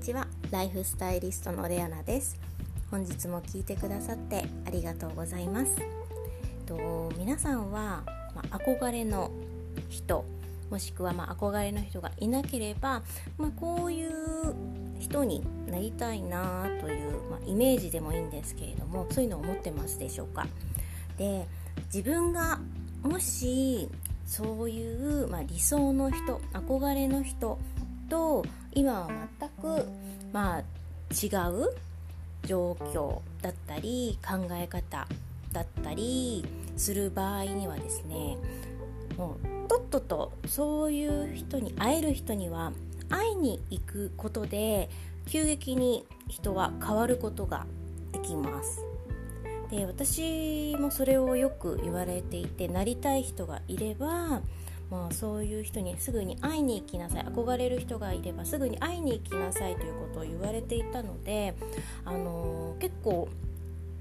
ちは。ライフスタイリストのレアナです。本日も聞いてくださってありがとうございます。と皆さんは、まあ、憧れの人もしくはまあ憧れの人がいなければ、まあ、こういう人になりたいなという、まあ、イメージでもいいんですけれどもそういうのを思ってますでしょうか。で自分がもしそういう、まあ、理想の人憧れの人と今は全く、まあ、違う状況だったり考え方だったりする場合にはですねもうとっととそういう人に会える人には会いに行くことで急激に人は変わることができます。で私もそれをよく言われていてなりたい人がいればまあ、そういう人にすぐに会いに行きなさい。憧れる人がいればすぐに会いに行きなさいということを言われていたので、あのー、結構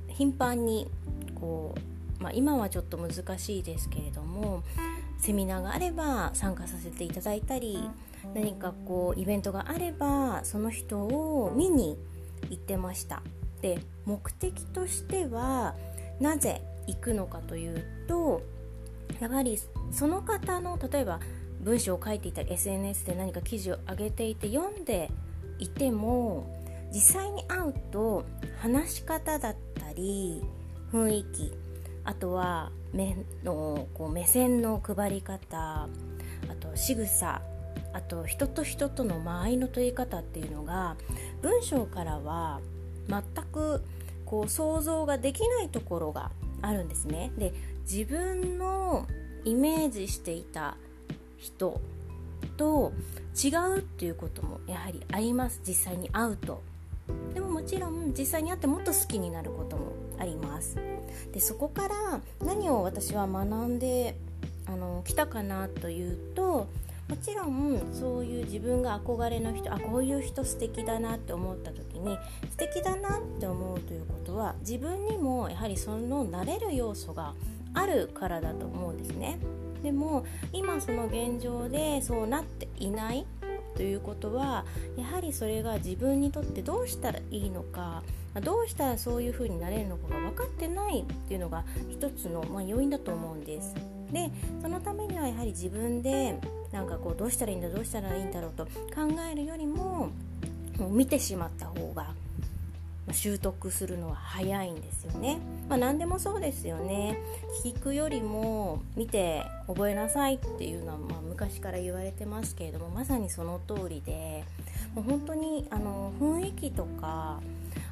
頻繁にこう、まあ、今はちょっと難しいですけれどもセミナーがあれば参加させていただいたり何かこうイベントがあればその人を見に行ってました。で目的としてはなぜ行くのかというとやはりその方の例えば文章を書いていたり SNS で何か記事を上げていて読んでいても実際に会うと話し方だったり雰囲気あとは目のこう目線の配り方あと仕草あと人と人との間合いの取り方っていうのが文章からは全くこう想像ができないところがあるんですね。で自分のイメージしていた人と違うっていうこともやはりあります。実際に会うと。でももちろん実際に会ってもっと好きになることもあります。でそこから何を私は学んであの来たかなというともちろんそういう自分が憧れの人あこういう人素敵だなって思った時に素敵だなって思うということは自分にもやはりその慣れる要素があるからだと思うんですね。でも今その現状でそうなっていないということはやはりそれが自分にとってどうしたらいいのかどうしたらそういう風になれるのかが分かってないっていうのが一つの、まあ、要因だと思うんです。でそのためにはやはり自分でなんかこうどうしたらいいんだどうしたらいいんだろうと考えるよりももう見てしまった方が習得するのは早いんですよね。まあ、何でもそうですよね。聞くよりも見て覚えなさいっていうのは、まあ、昔から言われてますけれどもまさにその通りでもう本当にあの雰囲気とか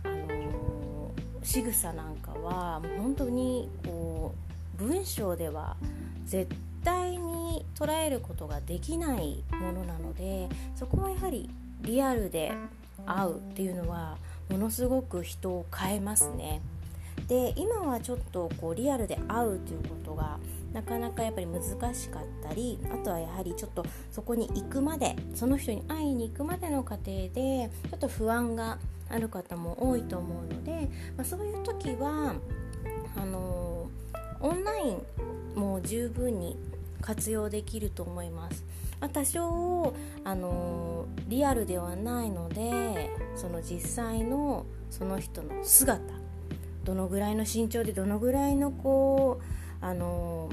あの仕草なんかはもう本当にこう文章では絶対に捉えることができないものなのでそこはやはりリアルで会うっていうのはものすごく人を変えますね。で今はちょっとこうリアルで会うということがなかなかやっぱり難しかったりあとはやはりちょっとそこに行くまでその人に会いに行くまでの過程でちょっと不安がある方も多いと思うので、まあ、そういう時はあのオンラインも十分に活用できると思います。まあ、多少、あのリアルではないのでその実際のその人の姿どのぐらいの身長でどのぐらいのこう、あの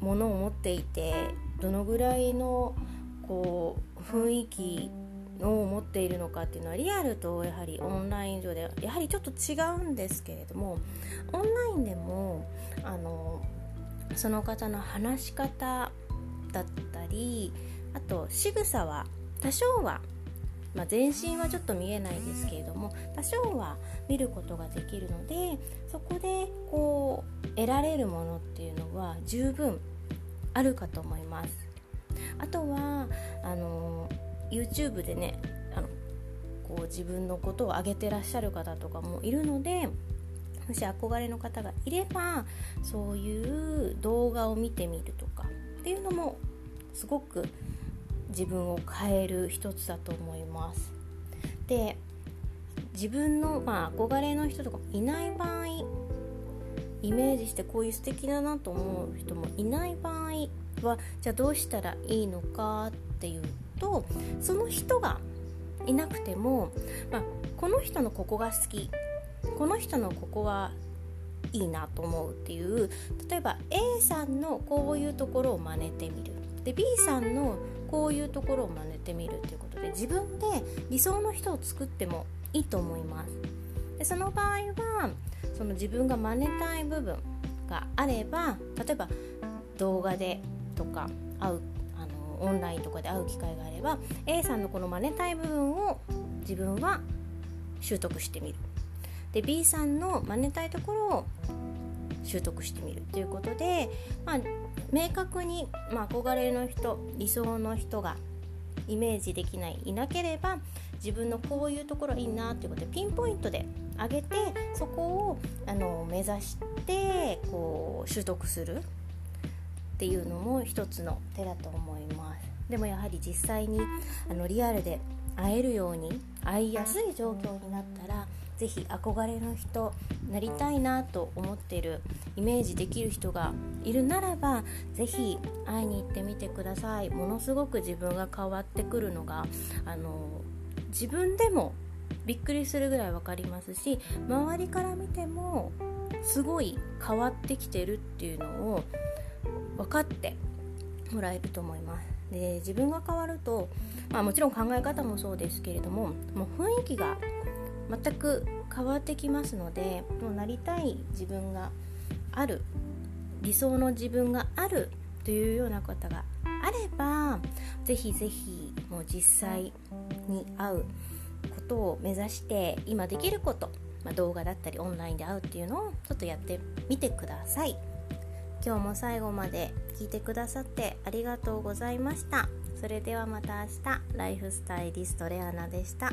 ものを持っていてどのぐらいのこう雰囲気を持っているのかっていうのはリアルとやはりオンライン上でやはりちょっと違うんですけれどもオンラインでもあのその方の話し方だったりあと仕草は多少は、まあ、全身はちょっと見えないですけれども多少は見ることができるのでそこでこう得られるものっていうのは十分あるかと思います。あとはあの YouTube でねあのこう自分のことを上げてらっしゃる方とかもいるのでもし憧れの方がいればそういう動画を見てみるとかっていうのもすごく自分を変える一つだと思います。で自分の、まあ、憧れの人とかいない場合イメージしてこういう素敵だなと思う人もいない場合はじゃあどうしたらいいのかっていうとその人がいなくても、まあ、この人のここが好きこの人のここはいいなと思うっていう例えば A さんのこういうところを真似てみるで B さんのこういうところを真似てみるっていうことで自分で理想の人を作ってもいいと思います。でその場合はその自分が真似たい部分があれば例えば動画でとか会うあのオンラインとかで会う機会があれば A さんのこの真似たい部分を自分は習得してみる。で B さんの真似たいところを習得してみるということで、まあ、明確に、まあ、憧れの人理想の人がイメージできないいなければ自分のこういうところいいなということでピンポイントで上げてそこをあの目指してこう習得するっていうのも一つの手だと思います。でもやはり実際にあのリアルで会えるように会いやすい状況になったら是非憧れの人なりたいなと思ってるイメージできる人がいるならば是非会いに行ってみてください。ものすごく自分が変わってくるのがあの自分でもびっくりするぐらい分かりますし周りから見てもすごい変わってきてるっていうのを分かってもらえると思います。で自分が変わると、まあ、もちろん考え方もそうですけれどももう雰囲気が全く変わってきますのでもうなりたい自分がある理想の自分があるというようなことがあればぜひぜひもう実際に会うことを目指して今できること、まあ、動画だったりオンラインで会うっていうのをちょっとやってみてください。今日も最後まで聞いてくださってありがとうございました。それではまた明日。ライフスタイリストレアナでした。